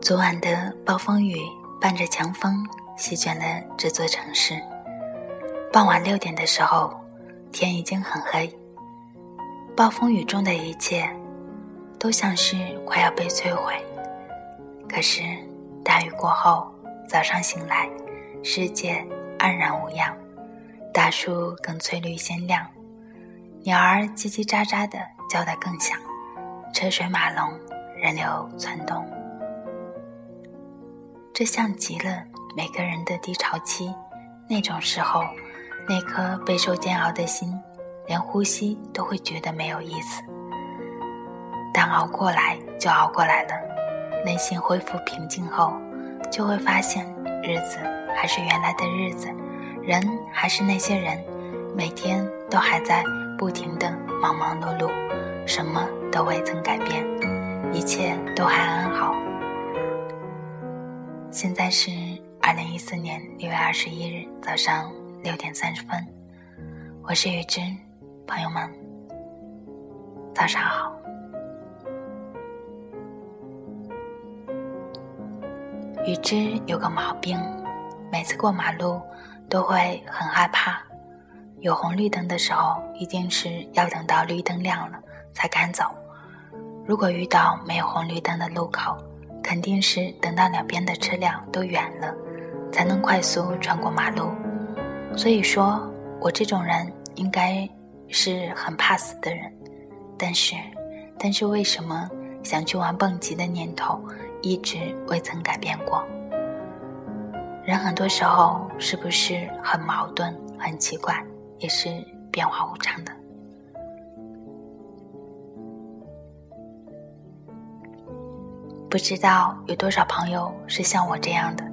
昨晚的暴风雨伴着强风席卷了这座城市。傍晚六点的时候，天已经很黑。暴风雨中的一切都像是快要被摧毁。可是大雨过后，早上醒来，世界安然无恙，大树更翠绿鲜亮，鸟儿叽叽喳喳的叫得更响，车水马龙，人流窜动。这像极了每个人的低潮期，那种时候，那颗备受煎熬的心，连呼吸都会觉得没有意思。但熬过来就熬过来了，内心恢复平静后，就会发现日子还是原来的日子，人还是那些人，每天都还在不停的忙忙碌碌，什么都未曾改变，一切都还安好。现在是二零一四年六月二十一日早上六点三十分，我是雨之，朋友们，早上好。雨之有个毛病，每次过马路都会很害怕，有红绿灯的时候一定是要等到绿灯亮了才敢走，如果遇到没有红绿灯的路口。肯定是等到两边的车辆都远了，才能快速穿过马路。所以说我这种人应该是很怕死的人。但是，但是为什么想去玩蹦极的念头一直未曾改变过？人很多时候是不是很矛盾、很奇怪，也是变化无常的？不知道有多少朋友是像我这样的，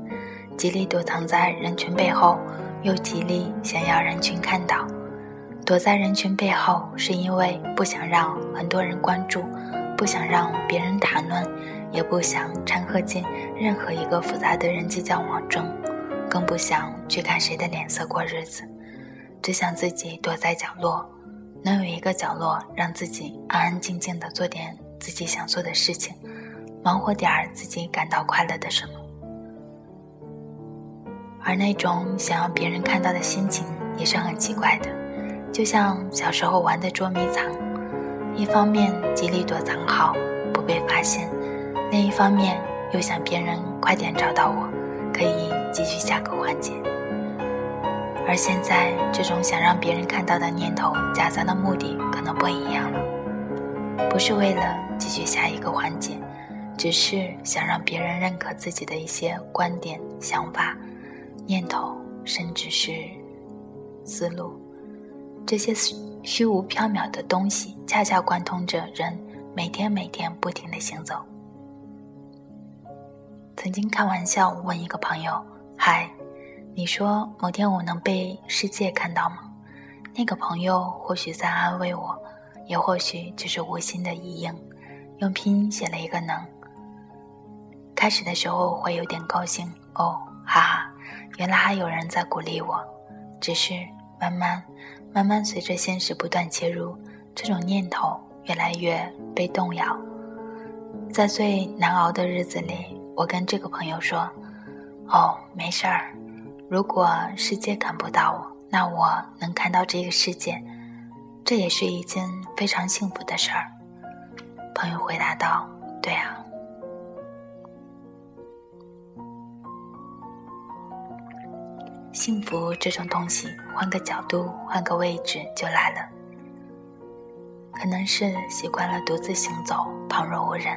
极力躲藏在人群背后，又极力想要人群看到。躲在人群背后，是因为不想让很多人关注，不想让别人谈论，也不想掺和进任何一个复杂的人际交往中，更不想去看谁的脸色过日子，只想自己躲在角落，能有一个角落让自己安安静静的做点自己想做的事情。忙活点儿自己感到快乐的什么，而那种想要别人看到的心情也是很奇怪的，就像小时候玩的捉迷藏，一方面极力躲藏好不被发现，另一方面又想别人快点找到我，可以继续下个环节。而现在这种想让别人看到的念头夹杂的目的可能不一样了，不是为了继续下一个环节。只是想让别人认可自己的一些观点、想法、念头，甚至是思路，这些虚无缥缈的东西，恰恰贯通着人每天每天不停的行走。曾经开玩笑问一个朋友：“嗨，你说某天我能被世界看到吗？”那个朋友或许在安慰我，也或许只是无心的一应，用拼音写了一个“能”。开始的时候会有点高兴哦，哈哈，原来还有人在鼓励我。只是慢慢、慢慢，随着现实不断切入，这种念头越来越被动摇。在最难熬的日子里，我跟这个朋友说：“哦，没事儿，如果世界看不到我，那我能看到这个世界，这也是一件非常幸福的事儿。”朋友回答道：“对啊。”幸福这种东西，换个角度，换个位置就来了。可能是习惯了独自行走，旁若无人。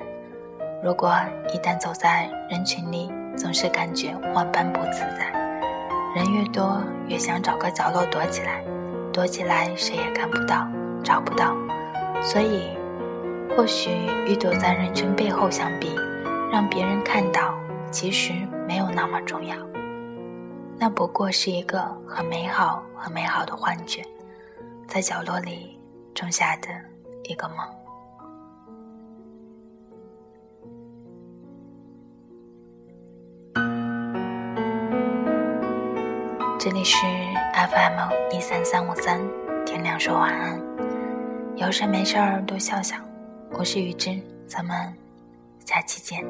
如果一旦走在人群里，总是感觉万般不自在。人越多，越想找个角落躲起来，躲起来谁也看不到，找不到。所以，或许与躲在人群背后相比，让别人看到，其实没有那么重要。那不过是一个很美好、很美好的幻觉，在角落里种下的一个梦。这里是 FM 一三三五三，天亮说晚安。有事没事儿多笑笑，我是雨之，咱们下期见。